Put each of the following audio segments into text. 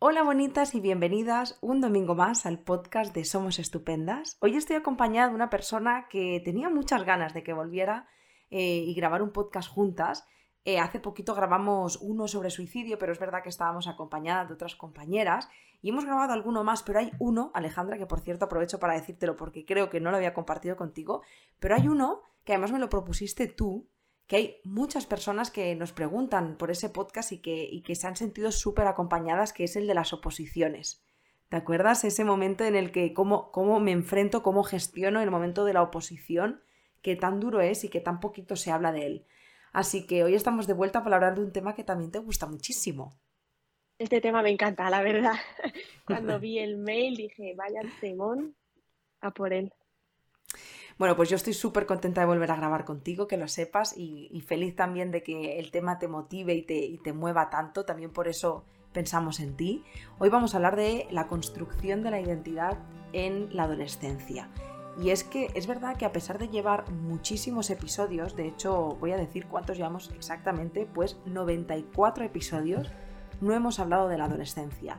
Hola bonitas y bienvenidas un domingo más al podcast de Somos Estupendas. Hoy estoy acompañada de una persona que tenía muchas ganas de que volviera eh, y grabar un podcast juntas. Eh, hace poquito grabamos uno sobre suicidio, pero es verdad que estábamos acompañadas de otras compañeras y hemos grabado alguno más, pero hay uno, Alejandra, que por cierto aprovecho para decírtelo porque creo que no lo había compartido contigo, pero hay uno que además me lo propusiste tú que hay muchas personas que nos preguntan por ese podcast y que, que se han sentido súper acompañadas, que es el de las oposiciones. ¿Te acuerdas ese momento en el que cómo, cómo me enfrento, cómo gestiono el momento de la oposición, que tan duro es y que tan poquito se habla de él? Así que hoy estamos de vuelta para hablar de un tema que también te gusta muchísimo. Este tema me encanta, la verdad. Cuando vi el mail dije, vaya temón a por él. Bueno, pues yo estoy súper contenta de volver a grabar contigo, que lo sepas, y, feliz también de que el tema te motive y te, y te mueva tanto, también por eso pensamos en ti. Hoy vamos a hablar de la construcción de la identidad en la adolescencia. Y es que es verdad que a pesar de llevar muchísimos episodios, de hecho voy a decir cuántos llevamos exactamente, pues 94 episodios, no hemos hablado de la adolescencia.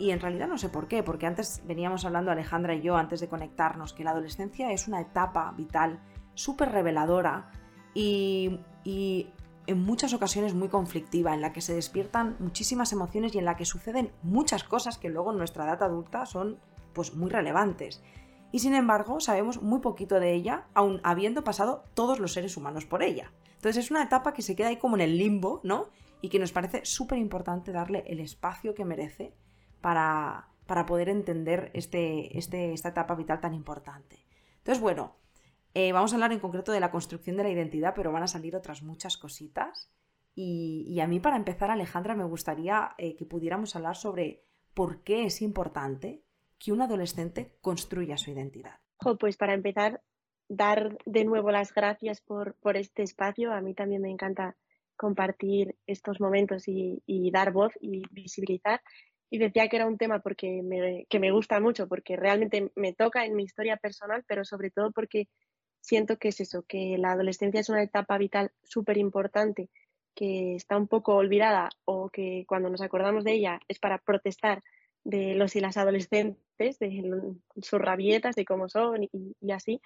Y en realidad no sé por qué, porque antes veníamos hablando Alejandra y yo antes de conectarnos que la adolescencia es una etapa vital súper reveladora y, y en muchas ocasiones muy conflictiva, en la que se despiertan muchísimas emociones y en la que suceden muchas cosas que luego en nuestra edad adulta son pues muy relevantes. Y sin embargo, sabemos muy poquito de ella, aun habiendo pasado todos los seres humanos por ella. Entonces es una etapa que se queda ahí como en el limbo, ¿no? Y que nos parece súper importante darle el espacio que merece para, poder entender este, este, esta etapa vital tan importante. Entonces, bueno, eh, vamos a hablar en concreto de la construcción de la identidad, pero van a salir otras muchas cositas. Y, a mí, para empezar, Alejandra, me gustaría eh, que pudiéramos hablar sobre por qué es importante que un adolescente construya su identidad. pues para empezar, dar de nuevo las gracias por, este espacio. A mí también me encanta compartir estos momentos y, y dar voz y visibilizar y decía que era un tema porque me, que me gusta mucho, porque realmente me toca en mi historia personal, pero sobre todo porque siento que es eso, que la adolescencia es una etapa vital súper importante, que está un poco olvidada o que cuando nos acordamos de ella es para protestar de los y las adolescentes, de sus rabietas, de cómo son y, y así.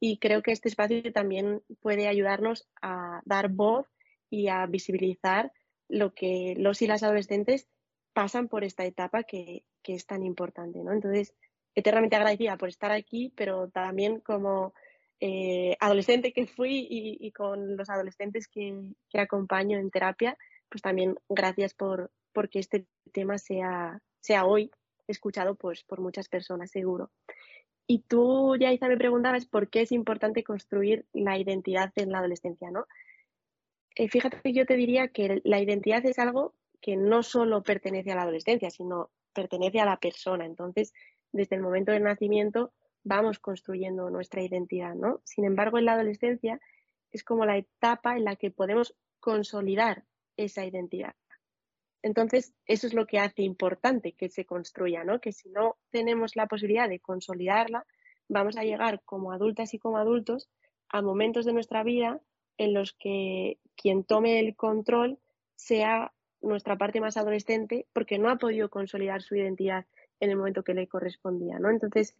Y creo que este espacio también puede ayudarnos a dar voz y a visibilizar lo que los y las adolescentes pasan por esta etapa que, es tan importante, ¿no? Entonces, eternamente agradecida por estar aquí, pero también como eh, adolescente que fui y, con los adolescentes que, acompaño en terapia, pues también gracias por porque este tema sea, sea hoy escuchado pues, por muchas personas, seguro. Y tú, Yaiza, me preguntabas por qué es importante construir la identidad en la adolescencia, ¿no? Eh, fíjate que yo te diría que la identidad es algo que no solo pertenece a la adolescencia, sino pertenece a la persona. Entonces, desde el momento del nacimiento vamos construyendo nuestra identidad, ¿no? Sin embargo, en la adolescencia es como la etapa en la que podemos consolidar esa identidad. Entonces, eso es lo que hace importante que se construya, ¿no? Que si no tenemos la posibilidad de consolidarla, vamos a llegar como adultas y como adultos a momentos de nuestra vida en los que quien tome el control sea nuestra parte más adolescente porque no ha podido consolidar su identidad en el momento que le correspondía, ¿no? Entonces,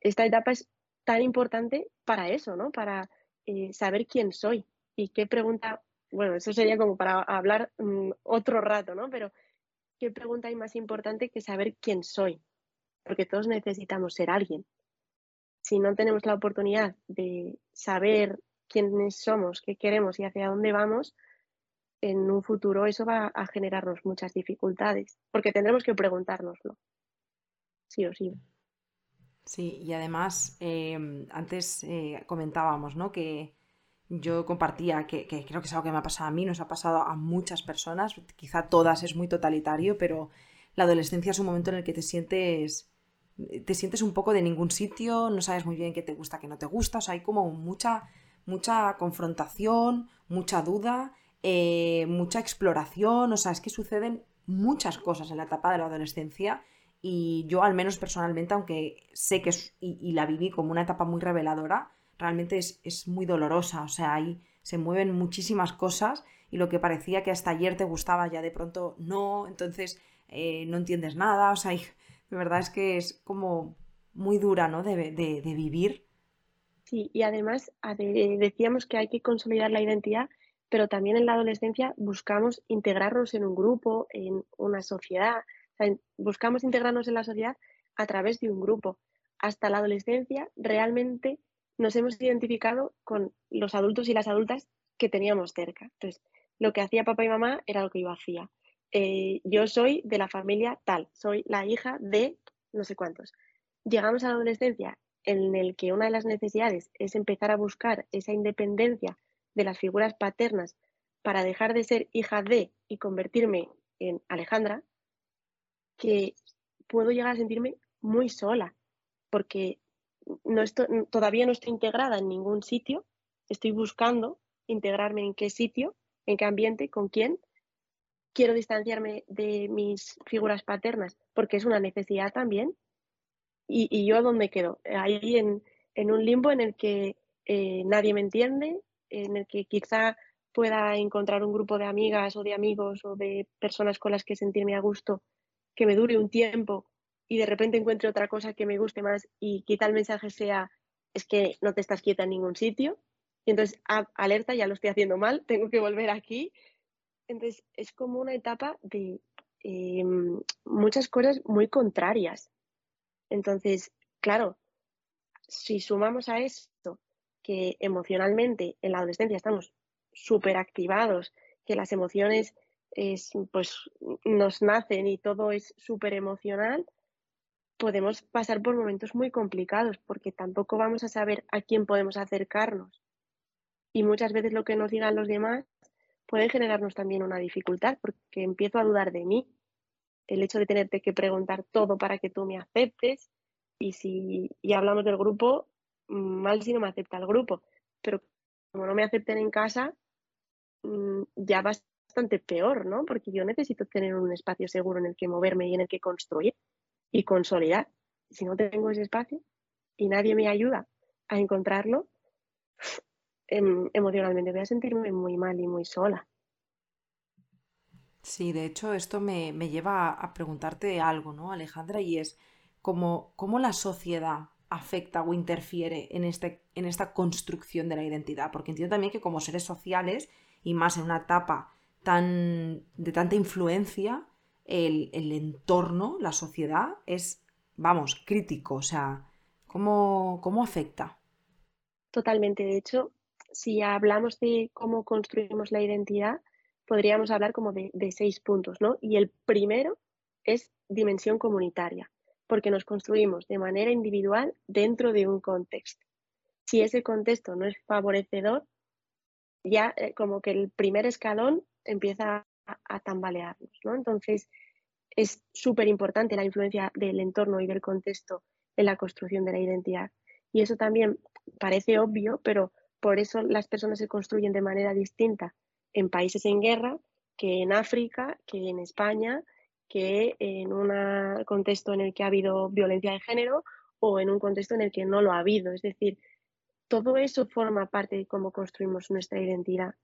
esta etapa es tan importante para eso, ¿no? Para eh, saber quién soy y qué pregunta, bueno, eso sería como para hablar mm, otro rato, ¿no? Pero qué pregunta hay más importante que saber quién soy, porque todos necesitamos ser alguien. Si no tenemos la oportunidad de saber quiénes somos, qué queremos y hacia dónde vamos, en un futuro eso va a generarnos muchas dificultades, porque tendremos que preguntárnoslo, sí o sí. Sí, y además, em, antes eh, comentábamos, ¿no? Que yo compartía que, creo que es algo que me ha pasado a mí, nos ha pasado a muchas personas, quizá todas es muy totalitario, pero la adolescencia es un momento en el que te sientes te sientes un poco de ningún sitio, no sabes muy bien qué te gusta, qué no te gusta, o sea, hay como mucha, mucha confrontación, mucha duda eh, mucha exploración, o sea, es que suceden muchas cosas en la etapa de la adolescencia y yo al menos personalmente, aunque sé que es, y, la viví como una etapa muy reveladora, realmente es, es, muy dolorosa, o sea, ahí se mueven muchísimas cosas y lo que parecía que hasta ayer te gustaba ya de pronto no, entonces eh, no entiendes nada, o sea, de verdad es que es como muy dura, ¿no? De, de vivir. Sí, y además decíamos que hay que consolidar la identidad, pero también en la adolescencia buscamos integrarnos en un grupo, en una sociedad, buscamos integrarnos en la sociedad a través de un grupo. Hasta la adolescencia realmente nos hemos identificado con los adultos y las adultas que teníamos cerca. Entonces, lo que hacía papá y mamá era lo que yo hacía. Eh, yo soy de la familia tal, soy la hija de no sé cuántos. Llegamos a la adolescencia en el que una de las necesidades es empezar a buscar esa independencia de las figuras paternas para dejar de ser hija de y convertirme en Alejandra, que puedo llegar a sentirme muy sola, porque no todavía no estoy integrada en ningún sitio, estoy buscando integrarme en qué sitio, en qué ambiente, con quién. Quiero distanciarme de mis figuras paternas porque es una necesidad también. Y, yo dónde quedo? Ahí en, un limbo en el que eh, nadie me entiende, en el que quizá pueda encontrar un grupo de amigas o de amigos o de personas con las que sentirme a gusto que me dure un tiempo y de repente encuentre otra cosa que me guste más y quizá el mensaje sea es que no te estás quieta en ningún sitio y entonces alerta ya lo estoy haciendo mal tengo que volver aquí entonces es como una etapa de em, muchas cosas muy contrarias. Entonces claro si sumamos a esto que emocionalmente en la adolescencia estamos súper activados que las emociones es, pues nos nacen y todo es súper emocional, podemos pasar por momentos muy complicados porque tampoco vamos a saber a quién podemos acercarnos. Y muchas veces lo que nos digan los demás puede generarnos también una dificultad porque empiezo a dudar de mí. El hecho de tenerte que preguntar todo para que tú me aceptes y si y hablamos del grupo, mal si no me acepta el grupo, pero como no me acepten en casa, mm, ya bastante peor, ¿no? Porque yo necesito tener un espacio seguro en el que moverme y en el que construir y consolidar. Si no tengo ese espacio y nadie me ayuda a encontrarlo, em, emocionalmente voy a sentirme muy mal y muy sola. Sí, de hecho esto me, lleva a preguntarte algo, ¿no, Alejandra? Y es cómo la sociedad afecta o interfiere en, este, en esta construcción de la identidad. Porque entiendo también que como seres sociales, y más en una etapa tan, de tanta influencia, el, entorno, la sociedad, es, vamos, crítico. O sea, ¿cómo, cómo afecta? Totalmente. De hecho, si hablamos de cómo construimos la identidad, podríamos hablar como de, de, seis puntos, ¿no? Y el primero es dimensión comunitaria, porque nos construimos de manera individual dentro de un contexto. Si ese contexto no es favorecedor, ya eh, como que el primer escalón empieza a, tambalearnos, ¿no? Entonces, es súper importante la influencia del entorno y del contexto en la construcción de la identidad. Y eso también parece obvio, pero por eso las personas se construyen de manera distinta en países en guerra que en África, que en España, que en un contexto en el que ha habido violencia de género o en un contexto en el que no lo ha habido. Es decir, todo eso forma parte de cómo construimos nuestra identidad.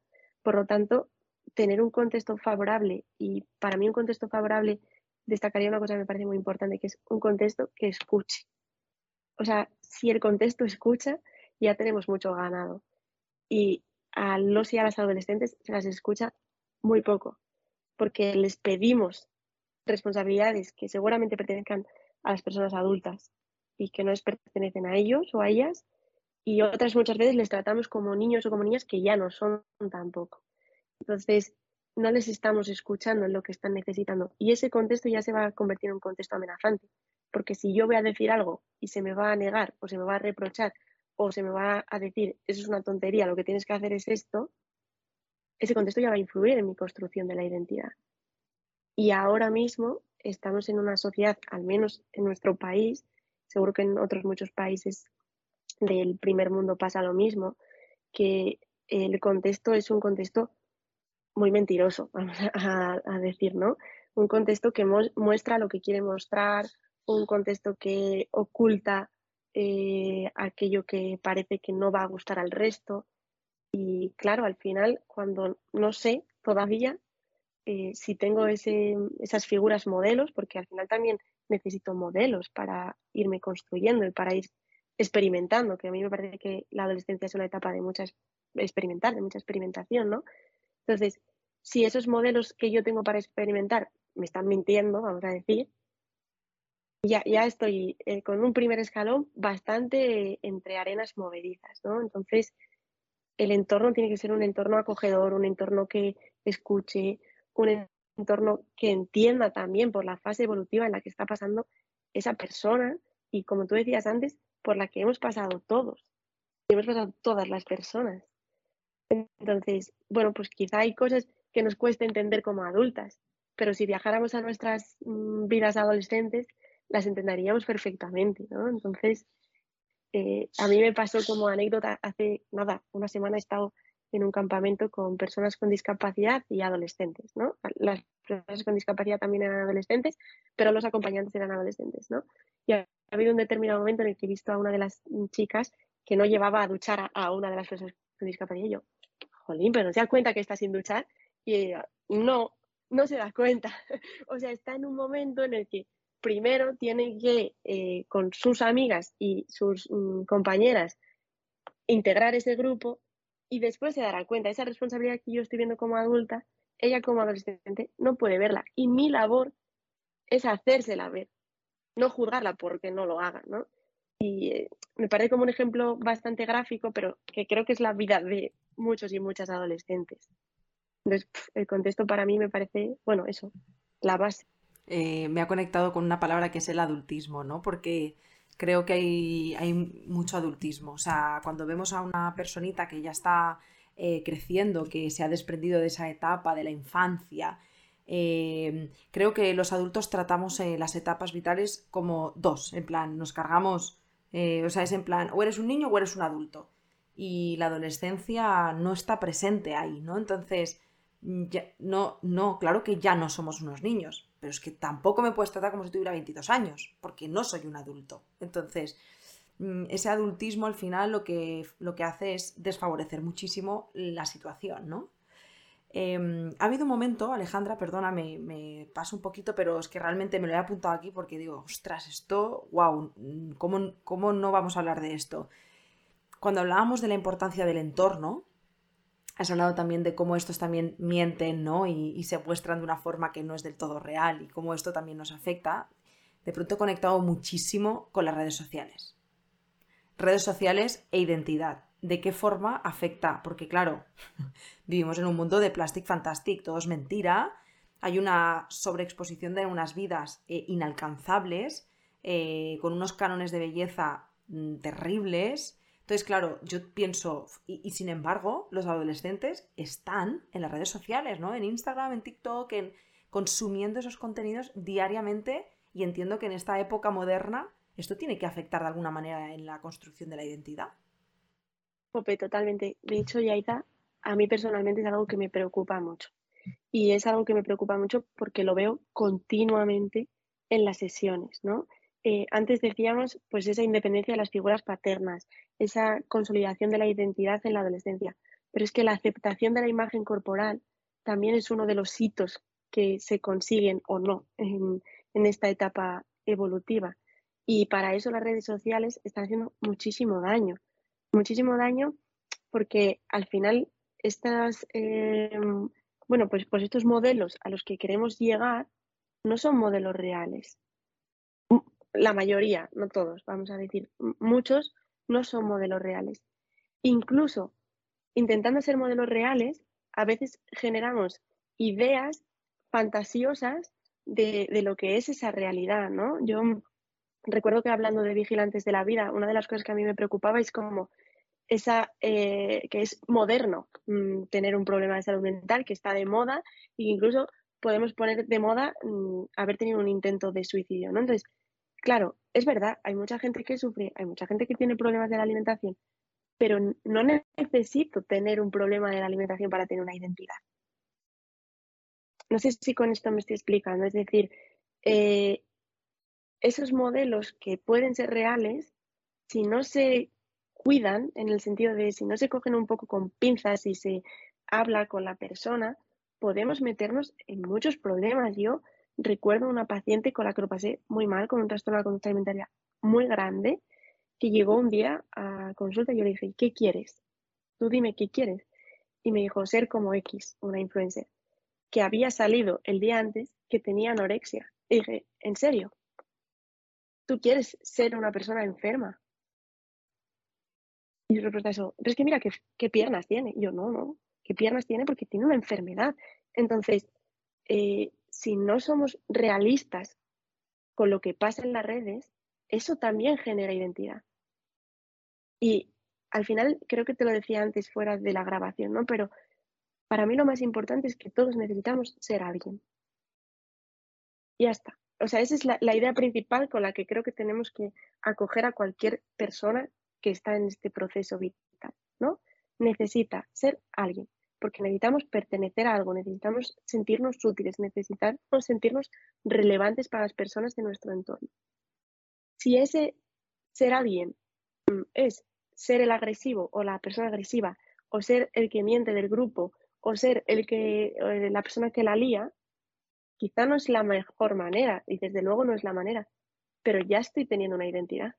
Por lo tanto, tener un contexto favorable y para mí un contexto favorable destacaría una cosa que me parece muy importante, que es un contexto que escuche. O sea, si el contexto escucha, ya tenemos mucho ganado. Y a los y a las adolescentes se las escucha muy poco, porque les pedimos responsabilidades que seguramente pertenezcan a las personas adultas y que no les pertenecen a ellos o a ellas, y otras muchas veces les tratamos como niños o como niñas que ya no son tampoco. Entonces, no les estamos escuchando lo que están necesitando. Y ese contexto ya se va a convertir en un contexto amenazante. Porque si yo voy a decir algo y se me va a negar o se me va a reprochar o se me va a decir, eso es una tontería, lo que tienes que hacer es esto, ese contexto ya va a influir en mi construcción de la identidad. Y ahora mismo estamos en una sociedad, al menos en nuestro país, seguro que en otros muchos países del primer mundo pasa lo mismo, que el contexto es un contexto muy mentiroso, vamos a, decir, ¿no? Un contexto que muestra lo que quiere mostrar, un contexto que oculta eh, aquello que parece que no va a gustar al resto. Y claro, al final, cuando no sé todavía, eh, si tengo ese, esas figuras modelos, porque al final también necesito modelos para irme construyendo y para ir experimentando, que a mí me parece que la adolescencia es una etapa de mucha experimentar, de mucha experimentación, ¿no? Entonces, si esos modelos que yo tengo para experimentar me están mintiendo, vamos a decir, ya, ya estoy eh, con un primer escalón bastante entre arenas movedizas, ¿no? Entonces, el entorno tiene que ser un entorno acogedor, un entorno que escuche, un entorno que entienda también por la fase evolutiva en la que está pasando esa persona y, como tú decías antes, por la que hemos pasado todos, hemos pasado todas las personas. Entonces, bueno, pues quizá hay cosas que nos cuesta entender como adultas, pero si viajáramos a nuestras mm, vidas adolescentes, las entenderíamos perfectamente, ¿no? Entonces, eh, a mí me pasó como anécdota, hace nada, una semana he estado en un campamento con personas con discapacidad y adolescentes, ¿no? Las personas con discapacidad también eran adolescentes, pero los acompañantes eran adolescentes, ¿no? Y ha, habido un determinado momento en el que he visto a una de las chicas que no llevaba a duchar a, una de las personas con discapacidad y yo, jolín, pero no se da cuenta que está sin duchar y no, no se da cuenta. o sea, está en un momento en el que primero tiene que, eh, con sus amigas y sus mm, compañeras, integrar ese grupo y después se dará cuenta. Esa responsabilidad que yo estoy viendo como adulta, ella como adolescente no puede verla. Y mi labor es hacérsela ver, no juzgarla porque no lo haga, ¿no? Y eh, me parece como un ejemplo bastante gráfico, pero que creo que es la vida de muchos y muchas adolescentes. Entonces, el contexto para mí me parece, bueno, eso, la base. Eh, me ha conectado con una palabra que es el adultismo, ¿no? Porque creo que hay, mucho adultismo. O sea, cuando vemos a una personita que ya está eh, creciendo, que se ha desprendido de esa etapa de la infancia, eh, creo que los adultos tratamos las etapas vitales como dos, en plan, nos cargamos, o sea, es en plan, o eres un niño o eres un adulto. Y la adolescencia no está presente ahí, ¿no? Entonces, no, no, claro que ya no somos unos niños, pero es que tampoco me puedes tratar como si tuviera 22 años, porque no soy un adulto. Entonces, mm, ese adultismo al final lo que, lo que hace es desfavorecer muchísimo la situación, ¿no? Em, ha habido un momento, Alejandra, perdóname, me paso un poquito, pero es que realmente me lo he apuntado aquí porque digo, ostras, esto, wow, ¿cómo, ¿cómo no vamos a hablar de esto? Cuando hablábamos de la importancia del entorno, Has hablado también de cómo estos también mienten, ¿no? Y, se muestran de una forma que no es del todo real y cómo esto también nos afecta. De pronto he conectado muchísimo con las redes sociales. Redes sociales e identidad. ¿De qué forma afecta? Porque claro, vivimos en un mundo de plastic fantastic, todo es mentira, hay una sobreexposición de unas vidas eh, inalcanzables, eh, con unos cánones de belleza mm, terribles, entonces, claro, yo pienso, y, sin embargo, los adolescentes están en las redes sociales, ¿no? En Instagram, en TikTok, en consumiendo esos contenidos diariamente y entiendo que en esta época moderna esto tiene que afectar de alguna manera en la construcción de la identidad. Pope, totalmente. De hecho, Yaita, a mí personalmente es algo que me preocupa mucho. Y es algo que me preocupa mucho porque lo veo continuamente en las sesiones, ¿no? Eh, antes decíamos, pues esa independencia de las figuras paternas, esa consolidación de la identidad en la adolescencia. Pero es que la aceptación de la imagen corporal también es uno de los hitos que se consiguen o no en, esta etapa evolutiva. Y para eso las redes sociales están haciendo muchísimo daño. Muchísimo daño porque al final estas, em, bueno, pues, pues estos modelos a los que queremos llegar no son modelos reales la mayoría, no todos, vamos a decir, muchos no son modelos reales. Incluso intentando ser modelos reales, a veces generamos ideas fantasiosas de, lo que es esa realidad, ¿no? Yo recuerdo que hablando de vigilantes de la vida, una de las cosas que a mí me preocupaba es como esa eh, que es moderno mm, tener un problema de salud mental que está de moda e incluso podemos poner de moda mm, haber tenido un intento de suicidio, ¿no? Entonces, Claro, es verdad, hay mucha gente que sufre, hay mucha gente que tiene problemas de la alimentación, pero no necesito tener un problema de la alimentación para tener una identidad. No sé si con esto me estoy explicando, es decir, eh, esos modelos que pueden ser reales, si no se cuidan, en el sentido de si no se cogen un poco con pinzas y se habla con la persona, podemos meternos en muchos problemas. Yo recuerdo una paciente con la que lo pasé muy mal, con un trastorno de conducta alimentaria muy grande, que llegó un día a consulta y yo le dije, ¿qué quieres? Tú dime qué quieres. Y me dijo, ser como X, una influencer, que había salido el día antes que tenía anorexia. Y dije, ¿en serio? ¿Tú quieres ser una persona enferma? Y yo le eso, pero es que mira, ¿qué, qué piernas tiene? Y yo, no, no, ¿qué piernas tiene? Porque tiene una enfermedad. Entonces, eh, si no somos realistas con lo que pasa en las redes, eso también genera identidad. Y al final, creo que te lo decía antes fuera de la grabación, ¿no? Pero para mí lo más importante es que todos necesitamos ser alguien. Ya está. O sea, esa es la, la idea principal con la que creo que tenemos que acoger a cualquier persona que está en este proceso vital, ¿no? Necesita ser alguien porque necesitamos pertenecer a algo, necesitamos sentirnos útiles, necesitamos sentirnos relevantes para las personas de nuestro entorno. Si ese ser alguien mm, es ser el agresivo o la persona agresiva, o ser el que miente del grupo, o ser el que, la persona que la lía, quizá no es la mejor manera, y desde luego no es la manera, pero ya estoy teniendo una identidad.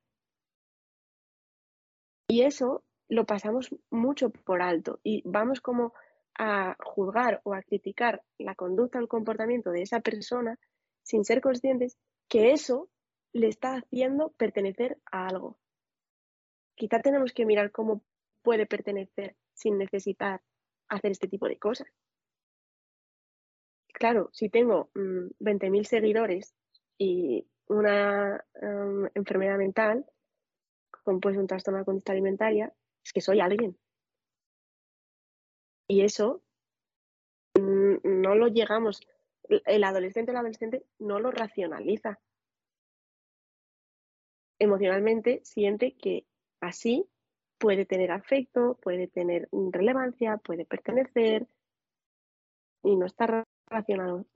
Y eso lo pasamos mucho por alto y vamos como a juzgar o a criticar la conducta o el comportamiento de esa persona sin ser conscientes que eso le está haciendo pertenecer a algo. Quizá tenemos que mirar cómo puede pertenecer sin necesitar hacer este tipo de cosas. Claro, si tengo 20.000 mm, seguidores y una em, enfermedad mental, como puede ser un trastorno de conducta alimentaria, es que soy alguien. Y eso mm, no lo llegamos, el adolescente o el adolescente no lo racionaliza. Emocionalmente siente que así puede tener afecto, puede tener relevancia, puede pertenecer y no está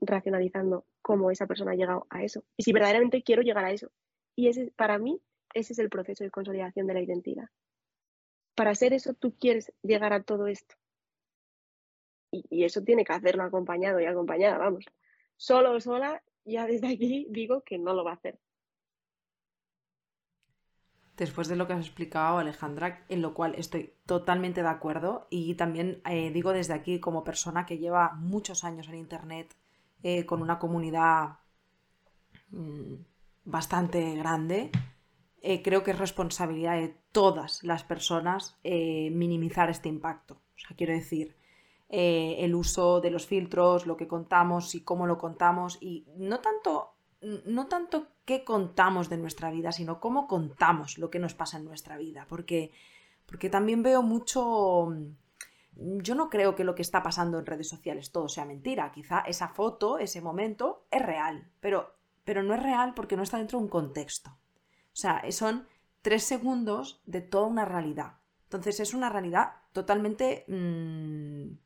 racionalizando cómo esa persona ha llegado a eso. Y si verdaderamente quiero llegar a eso. Y ese, para mí, ese es el proceso de consolidación de la identidad. Para hacer eso, tú quieres llegar a todo esto y, eso tiene que hacerlo acompañado y acompañada, vamos. Solo o sola, ya desde aquí digo que no lo va a hacer. Después de lo que has explicado, Alejandra, en lo cual estoy totalmente de acuerdo y también eh, digo desde aquí como persona que lleva muchos años en Internet eh, con una comunidad mm, bastante grande, eh, creo que es responsabilidad de todas las personas minimizar este impacto. O sea, quiero decir, eh, el uso de los filtros, lo que contamos y cómo lo contamos y no tanto, no tanto qué contamos de nuestra vida, sino cómo contamos lo que nos pasa en nuestra vida, porque, porque también veo mucho... Yo no creo que lo que está pasando en redes sociales todo sea mentira. Quizá esa foto, ese momento, es real, pero, pero no es real porque no está dentro de un contexto. O sea, son tres segundos de toda una realidad. Entonces es una realidad totalmente mm,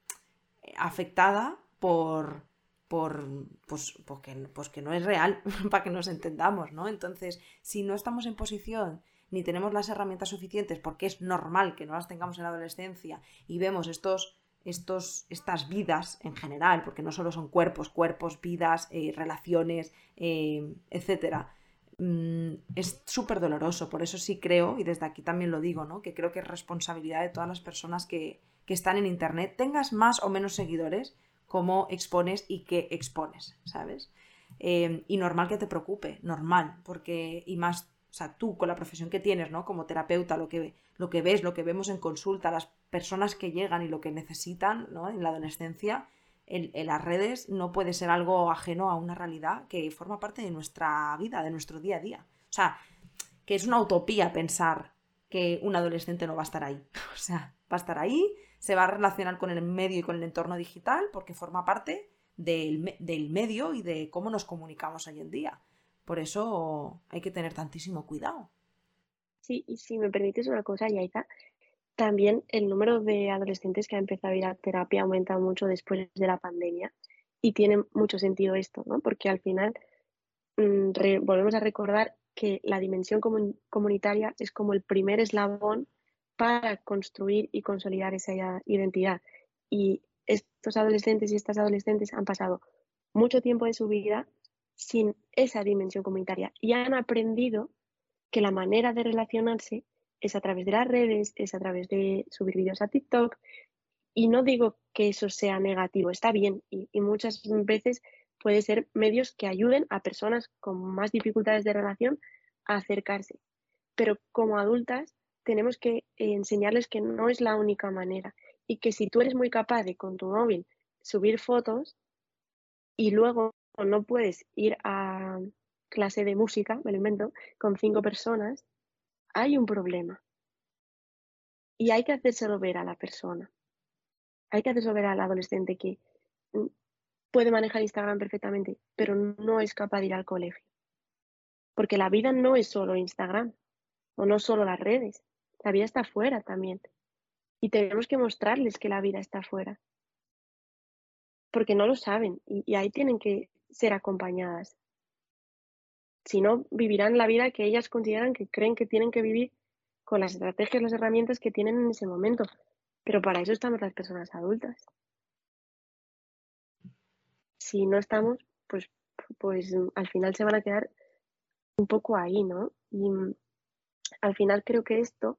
afectada por, por pues, porque, pues que no es real, para que nos entendamos, ¿no? Entonces, si no estamos en posición ni tenemos las herramientas suficientes, porque es normal que no las tengamos en la adolescencia, y vemos estos, estos, estas vidas en general, porque no solo son cuerpos, cuerpos, vidas, eh, relaciones, eh, etcétera, mm, es súper doloroso. Por eso sí creo, y desde aquí también lo digo, ¿no? que creo que es responsabilidad de todas las personas que, que están en Internet, tengas más o menos seguidores, cómo expones y qué expones, ¿sabes? Eh, y normal que te preocupe, normal, porque, y más, o sea, tú con la profesión que tienes, ¿no? Como terapeuta, lo que, lo que ves, lo que vemos en consulta, las personas que llegan y lo que necesitan, ¿no? En la adolescencia, en, en, las redes no puede ser algo ajeno a una realidad que forma parte de nuestra vida, de nuestro día a día. O sea, que es una utopía pensar que un adolescente no va a estar ahí. O sea, va a estar ahí se va a relacionar con el medio y con el entorno digital porque forma parte del, medio y de cómo nos comunicamos hoy en día. Por eso hay que tener tantísimo cuidado. Sí, y si me permites una cosa, Yaita, también el número de adolescentes que ha empezado a ir a terapia ha aumentado mucho después de la pandemia y tiene mucho sentido esto, ¿no? Porque al final mm, volvemos a recordar que la dimensión comunitaria es como el primer eslabón para construir y consolidar esa identidad. Y estos adolescentes y estas adolescentes han pasado mucho tiempo de su vida sin esa dimensión comunitaria y han aprendido que la manera de relacionarse es a través de las redes, es a través de subir vídeos a TikTok. Y no digo que eso sea negativo, está bien y, muchas veces puede ser medios que ayuden a personas con más dificultades de relación a acercarse. Pero como adultas tenemos que enseñarles que no es la única manera y que si tú eres muy capaz de con tu móvil subir fotos y luego no puedes ir a clase de música, me lo invento, con cinco personas, hay un problema. Y hay que hacérselo ver a la persona. Hay que hacérselo ver al adolescente que mm, puede manejar Instagram perfectamente, pero no es capaz de ir al colegio. Porque la vida no es solo Instagram o no solo las redes. La vida está afuera también. Y tenemos que mostrarles que la vida está afuera. Porque no lo saben y, ahí tienen que ser acompañadas. Si no, vivirán la vida que ellas consideran que creen que tienen que vivir con las estrategias, las herramientas que tienen en ese momento. Pero para eso estamos las personas adultas. Si no estamos, pues, pues al final se van a quedar un poco ahí, ¿no? Y al final creo que esto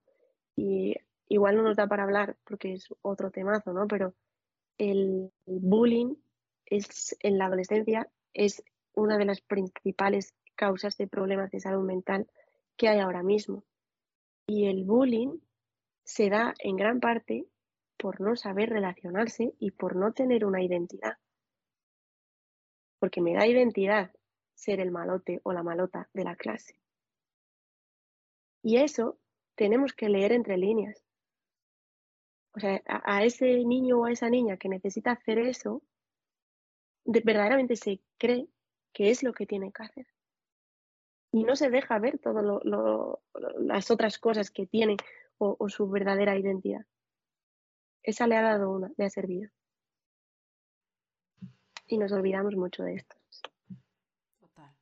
y igual no nos da para hablar porque es otro temazo, ¿no? Pero el, bullying es, en la adolescencia es una de las principales causas de problemas de salud mental que hay ahora mismo. Y el bullying se da en gran parte por no saber relacionarse y por no tener una identidad. Porque me da identidad ser el malote o la malota de la clase. Y eso tenemos que leer entre líneas. O sea, a, ese niño o a esa niña que necesita hacer eso, verdaderamente se cree que es lo que tiene que hacer. Y no se deja ver todas las otras cosas que tiene o, su verdadera identidad. Esa le ha dado una, le ha servido. Y nos olvidamos mucho de esto. Total.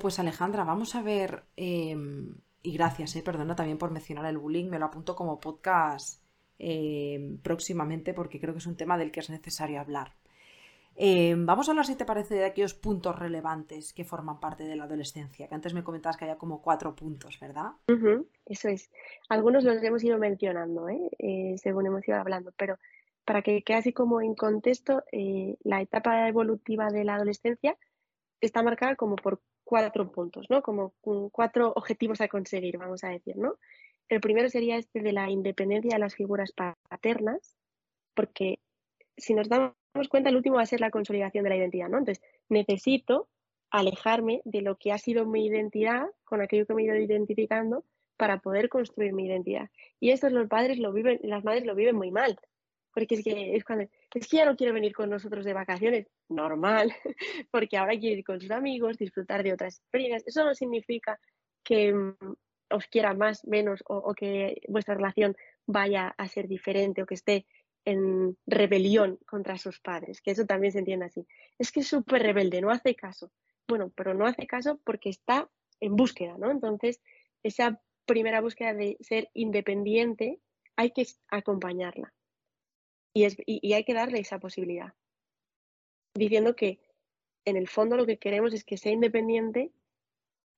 pues Alejandra, vamos a ver em, y gracias, eh, perdona también por mencionar el bullying, me lo apunto como podcast eh, próximamente porque creo que es un tema del que es necesario hablar. Eh, vamos a hablar, si te parece, de aquellos puntos relevantes que forman parte de la adolescencia, que antes me comentabas que había como cuatro puntos, ¿verdad? eso es. Algunos los hemos ido mencionando, según hemos ido hablando, pero para que quede así como en contexto, la etapa evolutiva de la adolescencia está marcada como por cuatro puntos, ¿no? Como cuatro objetivos a conseguir, vamos a decir, ¿no? El primero sería este de la independencia de las figuras paternas, porque si nos damos cuenta, el último va a ser la consolidación de la identidad, ¿no? Entonces, necesito alejarme de lo que ha sido mi identidad, con aquello que me he ido identificando, para poder construir mi identidad. Y esto los padres lo viven, las madres lo viven muy mal, porque es que es cuando, es que ya no quiere venir con nosotros de vacaciones, normal, porque ahora quiere ir con sus amigos, disfrutar de otras experiencias. Eso no significa que mm, os quiera más, menos o, que vuestra relación vaya a ser diferente o que esté en rebelión contra sus padres, que eso también se entiende así. Es que es súper rebelde, no hace caso. Bueno, pero no hace caso porque está en búsqueda, ¿no? Entonces, esa primera búsqueda de ser independiente hay que acompañarla. Y, hay que darle esa posibilidad, diciendo que en el fondo lo que queremos es que sea independiente,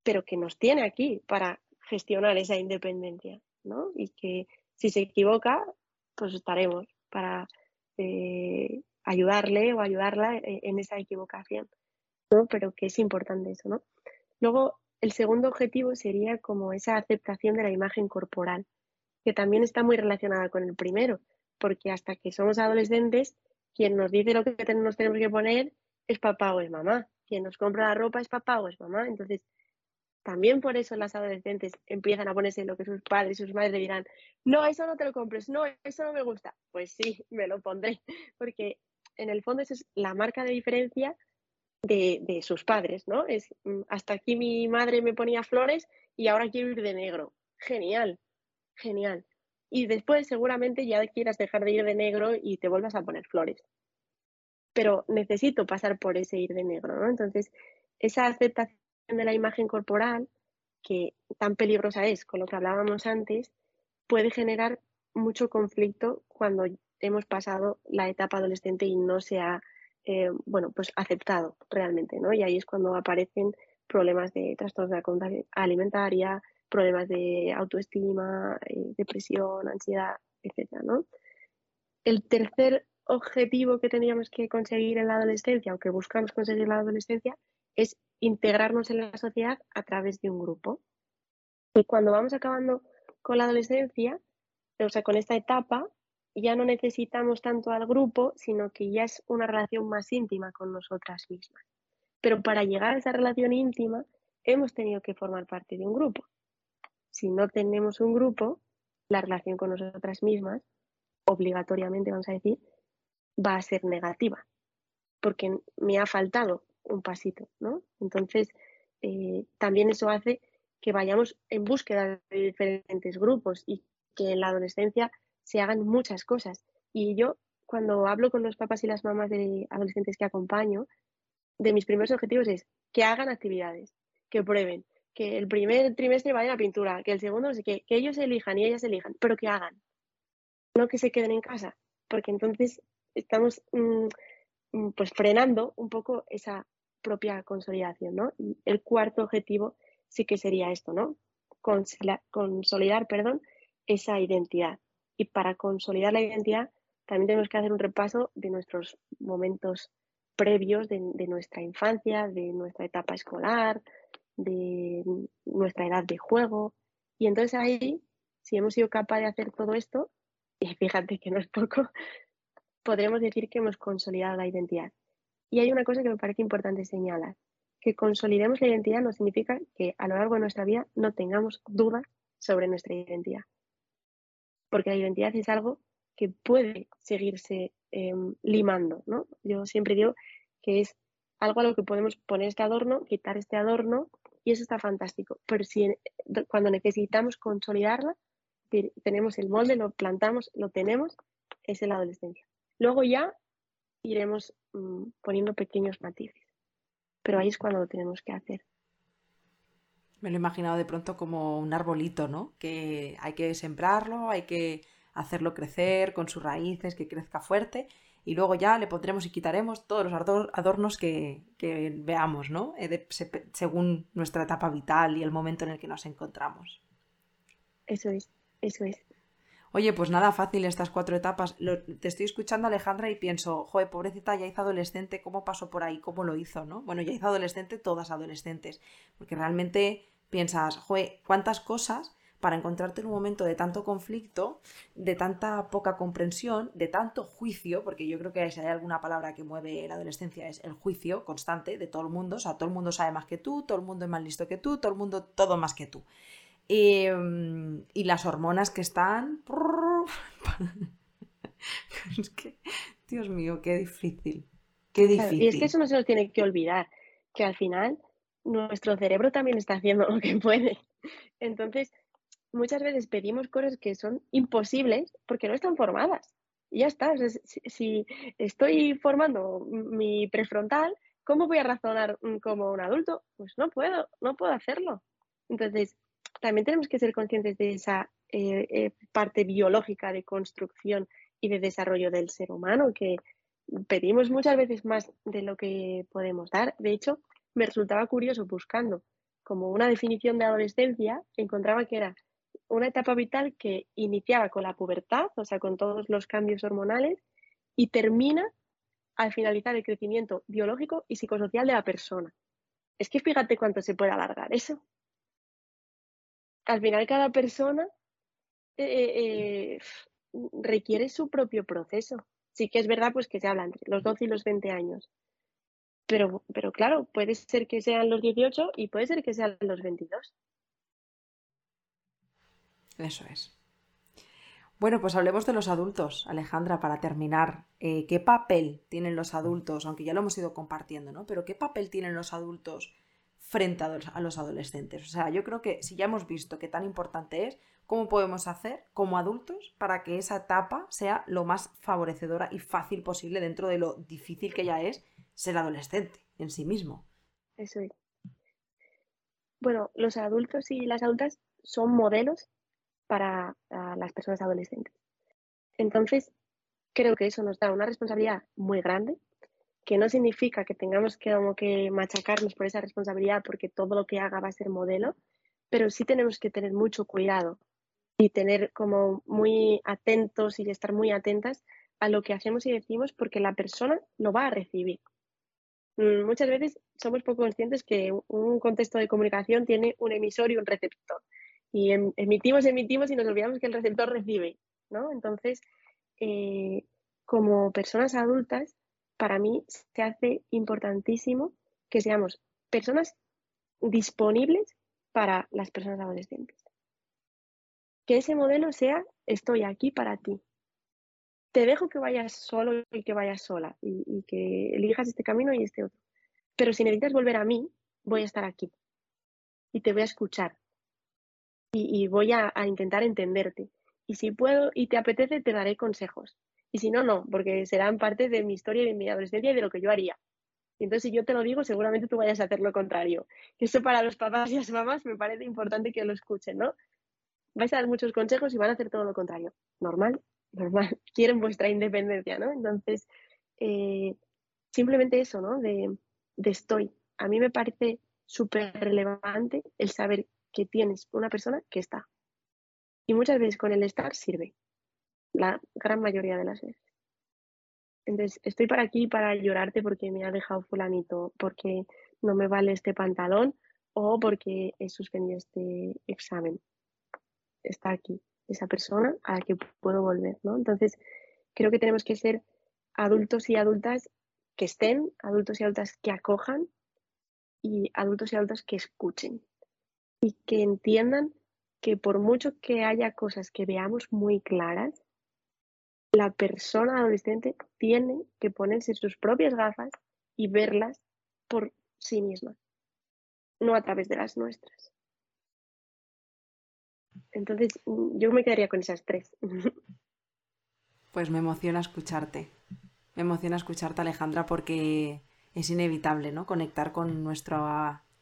pero que nos tiene aquí para gestionar esa independencia, ¿no? Y que si se equivoca, pues estaremos para eh, ayudarle o ayudarla e, en, esa equivocación, ¿no? Pero que es importante eso, ¿no? Luego, el segundo objetivo sería como esa aceptación de la imagen corporal, que también está muy relacionada con el primero, porque hasta que somos adolescentes, quien nos dice lo que nos tenemos que poner es papá o es mamá. Quien nos compra la ropa es papá o es mamá. Entonces, también por eso las adolescentes empiezan a ponerse lo que sus padres y sus madres le dirán, no, eso no te lo compres, no, eso no me gusta. Pues sí, me lo pondré, porque en el fondo esa es la marca de diferencia de, de sus padres, ¿no? Es mm, hasta aquí mi madre me ponía flores y ahora quiero ir de negro. Genial, genial y después seguramente ya quieras dejar de ir de negro y te vuelvas a poner flores. Pero necesito pasar por ese ir de negro, ¿no? Entonces, esa aceptación de la imagen corporal, que tan peligrosa es con lo que hablábamos antes, puede generar mucho conflicto cuando hemos pasado la etapa adolescente y no se ha, eh, bueno, pues aceptado realmente, ¿no? Y ahí es cuando aparecen problemas de trastornos de la conducta alimentaria, problemas de autoestima, eh, depresión, ansiedad, etcétera, ¿no? El tercer objetivo que tendríamos que conseguir en la adolescencia o que buscamos conseguir en la adolescencia es integrarnos en la sociedad a través de un grupo. Y cuando vamos acabando con la adolescencia, o sea, con esta etapa, ya no necesitamos tanto al grupo, sino que ya es una relación más íntima con nosotras mismas. Pero para llegar a esa relación íntima, hemos tenido que formar parte de un grupo. Si no tenemos un grupo, la relación con nosotras mismas, obligatoriamente vamos a decir, va a ser negativa, porque me ha faltado un pasito, ¿no? Entonces, eh, también eso hace que vayamos en búsqueda de diferentes grupos y que en la adolescencia se hagan muchas cosas. Y yo, cuando hablo con los papás y las mamás de adolescentes que acompaño, de mis primeros objetivos es que hagan actividades, que prueben, que el primer trimestre vayan a pintura, que el segundo, que, que ellos elijan y ellas elijan, pero que hagan, no que se queden en casa, porque entonces estamos mm, mm, pues frenando un poco esa propia consolidación, ¿no? Y el cuarto objetivo sí que sería esto, ¿no? Consolidar, perdón, esa identidad. Y para consolidar la identidad también tenemos que hacer un repaso de nuestros momentos previos de, nuestra infancia, de nuestra etapa escolar, de nuestra edad de juego. Y entonces ahí, si hemos sido capaces de hacer todo esto, y fíjate que no es poco, podremos decir que hemos consolidado la identidad. Y hay una cosa que me parece importante señalar, que consolidemos la identidad no significa que a lo largo de nuestra vida no tengamos dudas sobre nuestra identidad porque la identidad es algo que puede seguirse em, limando, ¿no? Yo siempre digo que es algo a lo que podemos poner este adorno, quitar este adorno, y eso está fantástico. Pero si cuando necesitamos consolidarla, tenemos el molde, lo plantamos, lo tenemos, es en la adolescencia. Luego ya iremos mm, poniendo pequeños matices, pero ahí es cuando lo tenemos que hacer. Me lo he imaginado de pronto como un arbolito, ¿no? Que hay que sembrarlo, hay que hacerlo crecer con sus raíces, que crezca fuerte y luego ya le pondremos y quitaremos todos los adornos que, veamos, ¿no? Eh, según nuestra etapa vital y el momento en el que nos encontramos. Eso es, eso es. Oye, pues nada fácil estas cuatro etapas. te estoy escuchando, Alejandra, y pienso, joder, pobrecita, ya hizo adolescente, ¿cómo pasó por ahí? ¿Cómo lo hizo, no? Bueno, ya hizo adolescente, todas adolescentes. Porque realmente piensas, joder, cuántas cosas para encontrarte en un momento de tanto conflicto, de tanta poca comprensión, de tanto juicio, porque yo creo que si hay alguna palabra que mueve la adolescencia es el juicio constante de todo el mundo, o sea, todo el mundo sabe más que tú, todo el mundo es más listo que tú, todo el mundo todo más que tú. Em, y las hormonas que están... es que, Dios mío, qué difícil. Qué difícil. Y es que eso no se nos tiene que olvidar, que al final nuestro cerebro también está haciendo lo que puede. Entonces, muchas veces pedimos cosas que son imposibles porque no están formadas. Y ya está. si, estoy formando mi prefrontal, ¿cómo voy a razonar como un adulto? Pues no puedo, no puedo hacerlo. Entonces, también tenemos que ser conscientes de esa eh, eh, parte biológica de construcción y de desarrollo del ser humano, que pedimos muchas veces más de lo que podemos dar. De hecho, me resultaba curioso buscando como una definición de adolescencia, encontraba que era una etapa vital que iniciaba con la pubertad, o sea, con todos los cambios hormonales, y termina al finalizar el crecimiento biológico y psicosocial de la persona. Es que fíjate cuánto se puede alargar eso al final cada persona eh, eh, eh, requiere su propio proceso. Sí que es verdad pues que se habla entre los 12 y los 20 años. Pero, pero claro, puede ser que sean los 18 y puede ser que sean los 22. Eso es. Bueno, pues hablemos de los adultos, Alejandra, para terminar. ¿Qué papel tienen los adultos? Aunque ya lo hemos ido compartiendo, ¿no? Pero ¿qué papel tienen los adultos frente a los adolescentes. O sea, yo creo que si ya hemos visto qué tan importante es, ¿cómo podemos hacer como adultos para que esa etapa sea lo más favorecedora y fácil posible dentro de lo difícil que ya es ser adolescente en sí mismo? Eso es. Bueno, los adultos y las adultas son modelos para las personas adolescentes. Entonces, creo que eso nos da una responsabilidad muy grande, que no significa que tengamos que, como que machacarnos por esa responsabilidad porque todo lo que haga va a ser modelo, pero sí tenemos que tener mucho cuidado y tener como muy atentos y estar muy atentas a lo que hacemos y decimos porque la persona lo va a recibir. Mm, muchas veces somos poco conscientes que un contexto de comunicación tiene un emisor y un receptor. Y em, emitimos, emitimos y nos olvidamos que el receptor recibe, ¿no? Entonces, eh, como personas adultas, para mí se hace importantísimo que seamos personas disponibles para las personas adolescentes. Que ese modelo sea estoy aquí para ti. Te dejo que vayas solo y que vayas sola y, que elijas este camino y este otro. Pero si necesitas volver a mí, voy a estar aquí y te voy a escuchar y, voy a, intentar entenderte. Y si puedo y te apetece, te daré consejos. Y si no, no, porque serán parte de mi historia de mi adolescencia y de lo que yo haría. Y entonces, si yo te lo digo, seguramente tú vayas a hacer lo contrario. Eso para los papás y las mamás me parece importante que lo escuchen, ¿no? Vais a dar muchos consejos y van a hacer todo lo contrario. Normal, normal. Quieren vuestra independencia, ¿no? Entonces, eh, simplemente eso, ¿no? De, de estoy. A mí me parece súper relevante el saber tienes una persona que está. Y muchas veces con el estar sirve. La gran mayoría de las veces. Entonces, estoy para aquí para llorarte porque me ha dejado fulanito, porque no me vale este pantalón o porque he suspendido este examen. Está aquí esa persona a la que puedo volver, ¿no? Entonces, creo que tenemos que ser adultos y adultas que estén, adultos y adultas que acojan y adultos y adultas que escuchen y que entiendan que por mucho que haya cosas que veamos muy claras, la persona adolescente tiene que ponerse sus propias gafas y verlas por sí misma, no a través de las nuestras. Entonces, yo me quedaría con esas tres. Pues me emociona escucharte. Me emociona escucharte, Alejandra, porque es inevitable, ¿no? Conectar con nuestro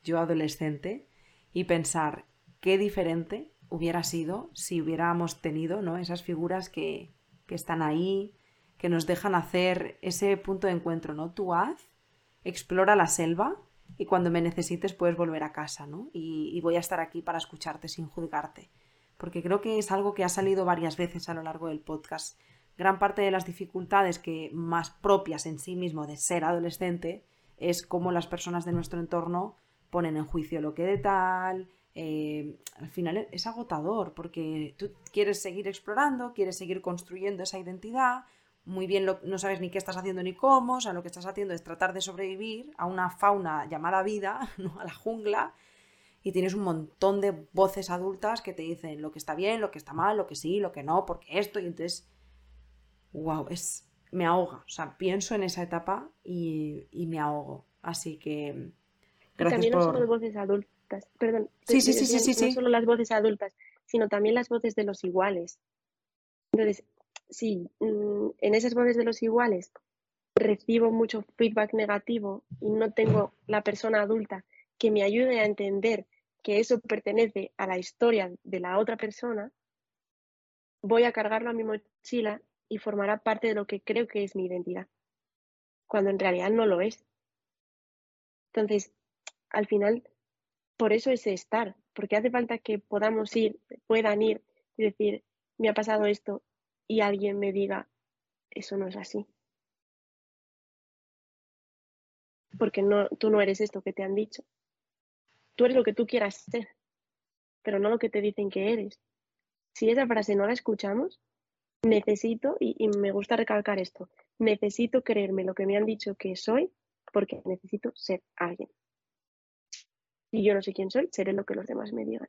yo adolescente y pensar qué diferente hubiera sido si hubiéramos tenido, ¿no? Esas figuras que, que están ahí, que nos dejan hacer ese punto de encuentro, ¿no? Tú haz, explora la selva y cuando me necesites puedes volver a casa, ¿no? Y, voy a estar aquí para escucharte sin juzgarte. Porque creo que es algo que ha salido varias veces a lo largo del podcast. Gran parte de las dificultades que más propias en sí mismo de ser adolescente es cómo las personas de nuestro entorno ponen en juicio lo que de tal, eh, al final es agotador porque tú quieres seguir explorando, quieres seguir construyendo esa identidad, muy bien no sabes ni qué estás haciendo ni cómo, o sea, lo que estás haciendo es tratar de sobrevivir a una fauna llamada vida, ¿no? a la jungla, y tienes un montón de voces adultas que te dicen lo que está bien, lo que está mal, lo que sí, lo que no, porque esto, y entonces, wow, es, me ahoga, o sea, pienso en esa etapa y, me ahogo, así que... Gracias también por... no voces adultas perdón, sí, sí, sí, sí, no solo las voces adultas, sino también las voces de los iguales. Entonces, si mm, en esas voces de los iguales recibo mucho feedback negativo y no tengo la persona adulta que me ayude a entender que eso pertenece a la historia de la otra persona, voy a cargarlo a mi mochila y formará parte de lo que creo que es mi identidad, cuando en realidad no lo es. Entonces, al final, por eso es estar, porque hace falta que podamos ir, puedan ir y decir, me ha pasado esto y alguien me diga, eso no es así. Porque no, tú no eres esto que te han dicho. Tú eres lo que tú quieras ser, pero no lo que te dicen que eres. Si esa frase no la escuchamos, necesito, y, y me gusta recalcar esto, necesito creerme lo que me han dicho que soy porque necesito ser alguien. Y yo no sé quién soy, seré lo que los demás me digan.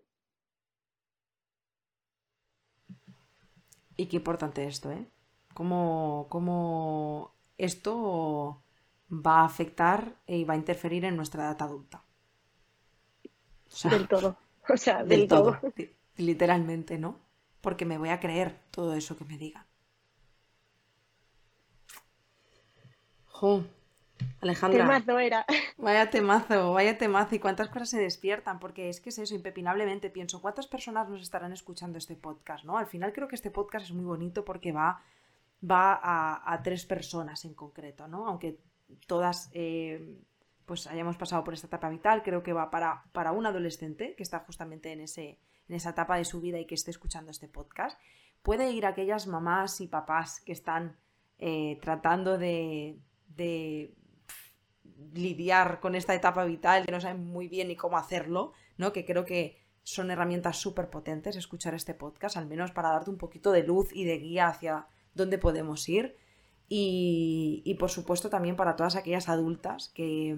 Y qué importante esto, ¿eh? Cómo, cómo esto va a afectar y va a interferir en nuestra edad adulta. del todo. O sea, del, todo. Literalmente, ¿no? Porque me voy a creer todo eso que me digan. Jo, Alejandra. Temazo era. Vaya temazo, vaya temazo. Y cuántas cosas se despiertan, porque es que es eso, impepinablemente pienso, ¿cuántas personas nos estarán escuchando este podcast? ¿no? Al final creo que este podcast es muy bonito porque va va a, tres personas en concreto, ¿no? Aunque todas eh, pues hayamos pasado por esta etapa vital, creo que va para, para un adolescente que está justamente en, ese, en esa etapa de su vida y que esté escuchando este podcast. Puede ir a aquellas mamás y papás que están eh, tratando de, de lidiar con esta etapa vital, que no saben muy bien ni cómo hacerlo, ¿no? Que creo que son herramientas súper potentes escuchar este podcast, al menos para darte un poquito de luz y de guía hacia dónde podemos ir. Y, por supuesto también para todas aquellas adultas que,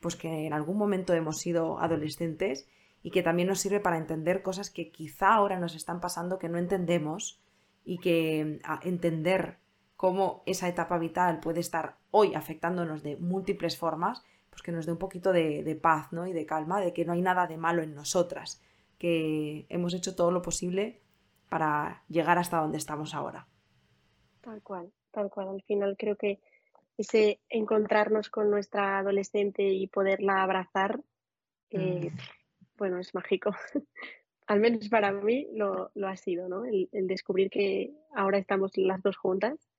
pues que en algún momento hemos sido adolescentes y que también nos sirve para entender cosas que quizá ahora nos están pasando que no entendemos y que entender cómo esa etapa vital puede estar hoy afectándonos de múltiples formas, pues que nos dé un poquito de, paz ¿no? y de calma, de que no hay nada de malo en nosotras, que hemos hecho todo lo posible para llegar hasta donde estamos ahora. Tal cual, tal cual. Al final creo que ese encontrarnos con nuestra adolescente y poderla abrazar, eh, mm. bueno, es mágico. Al menos para mí lo, ha sido, ¿no? el, descubrir que ahora estamos las dos juntas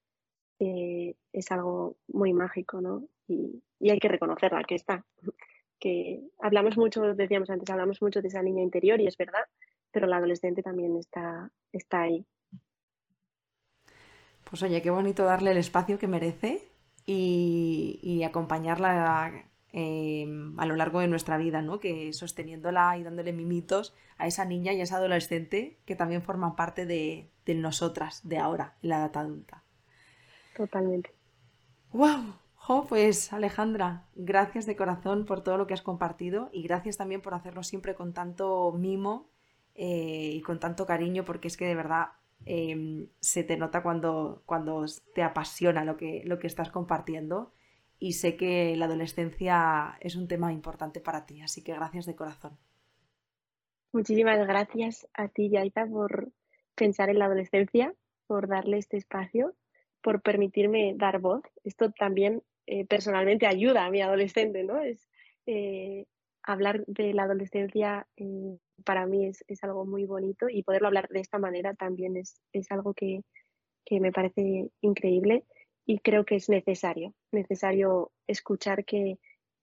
es algo muy mágico, ¿no? Y, hay que reconocerla, que está. Que hablamos mucho, decíamos antes, hablamos mucho de esa niña interior y es verdad, pero la adolescente también está, está ahí. Pues oye, qué bonito darle el espacio que merece y, acompañarla em, a lo largo de nuestra vida, ¿no? Que sosteniéndola y dándole mimitos a esa niña y a esa adolescente que también forman parte de, de nosotras de ahora, en la edad adulta. Totalmente. ¡Wow! pues Alejandra, gracias de corazón por todo lo que has compartido y gracias también por hacerlo siempre con tanto mimo eh, y con tanto cariño, porque es que de verdad em, se te nota cuando, cuando te apasiona lo que, lo que estás compartiendo y sé que la adolescencia es un tema importante para ti, así que gracias de corazón. Muchísimas gracias a ti, Yaita, por pensar en la adolescencia, por darle este espacio por permitirme dar voz. Esto también eh, personalmente ayuda a mi adolescente, ¿no? Es, eh, hablar de la adolescencia eh, para mí es, algo muy bonito y poderlo hablar de esta manera también es, algo que, me parece increíble y creo que es necesario, necesario escuchar que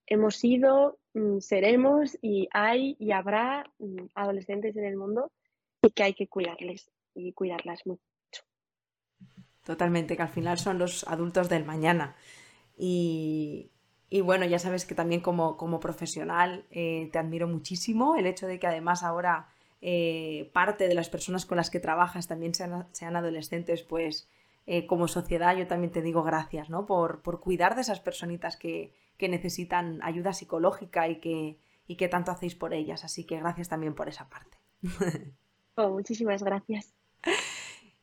hemos sido, mm, seremos y hay y habrá mm, adolescentes en el mundo y que hay que cuidarles y cuidarlas mucho. Totalmente, que al final son los adultos del mañana. Y, bueno, ya sabes que también como, como profesional eh, te admiro muchísimo. El hecho de que además ahora eh, parte de las personas con las que trabajas también sean, sean adolescentes, pues eh, como sociedad yo también te digo gracias, ¿no? Por, cuidar de esas personitas que, necesitan ayuda psicológica y que, y que tanto hacéis por ellas. Así que gracias también por esa parte. Oh, muchísimas gracias.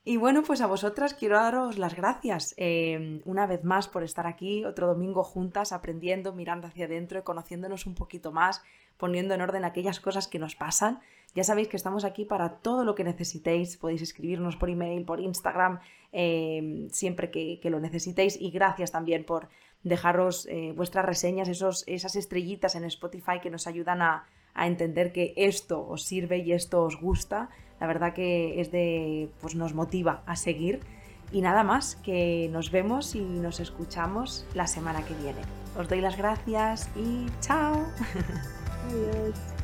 Y bueno, pues a vosotras quiero daros las gracias em, una vez más por estar aquí otro domingo juntas, aprendiendo, mirando hacia adentro y conociéndonos un poquito más, poniendo en orden aquellas cosas que nos pasan. Ya sabéis que estamos aquí para todo lo que necesitéis. Podéis escribirnos por email, por Instagram, em, siempre que, lo necesitéis. Y gracias también por dejaros eh, vuestras reseñas, esos, esas estrellitas en Spotify que nos ayudan a, a entender que esto os sirve y esto os gusta la verdad que es de, pues nos motiva a seguir. Y nada más, que nos vemos y nos escuchamos la semana que viene. Os doy las gracias y chao. Adiós.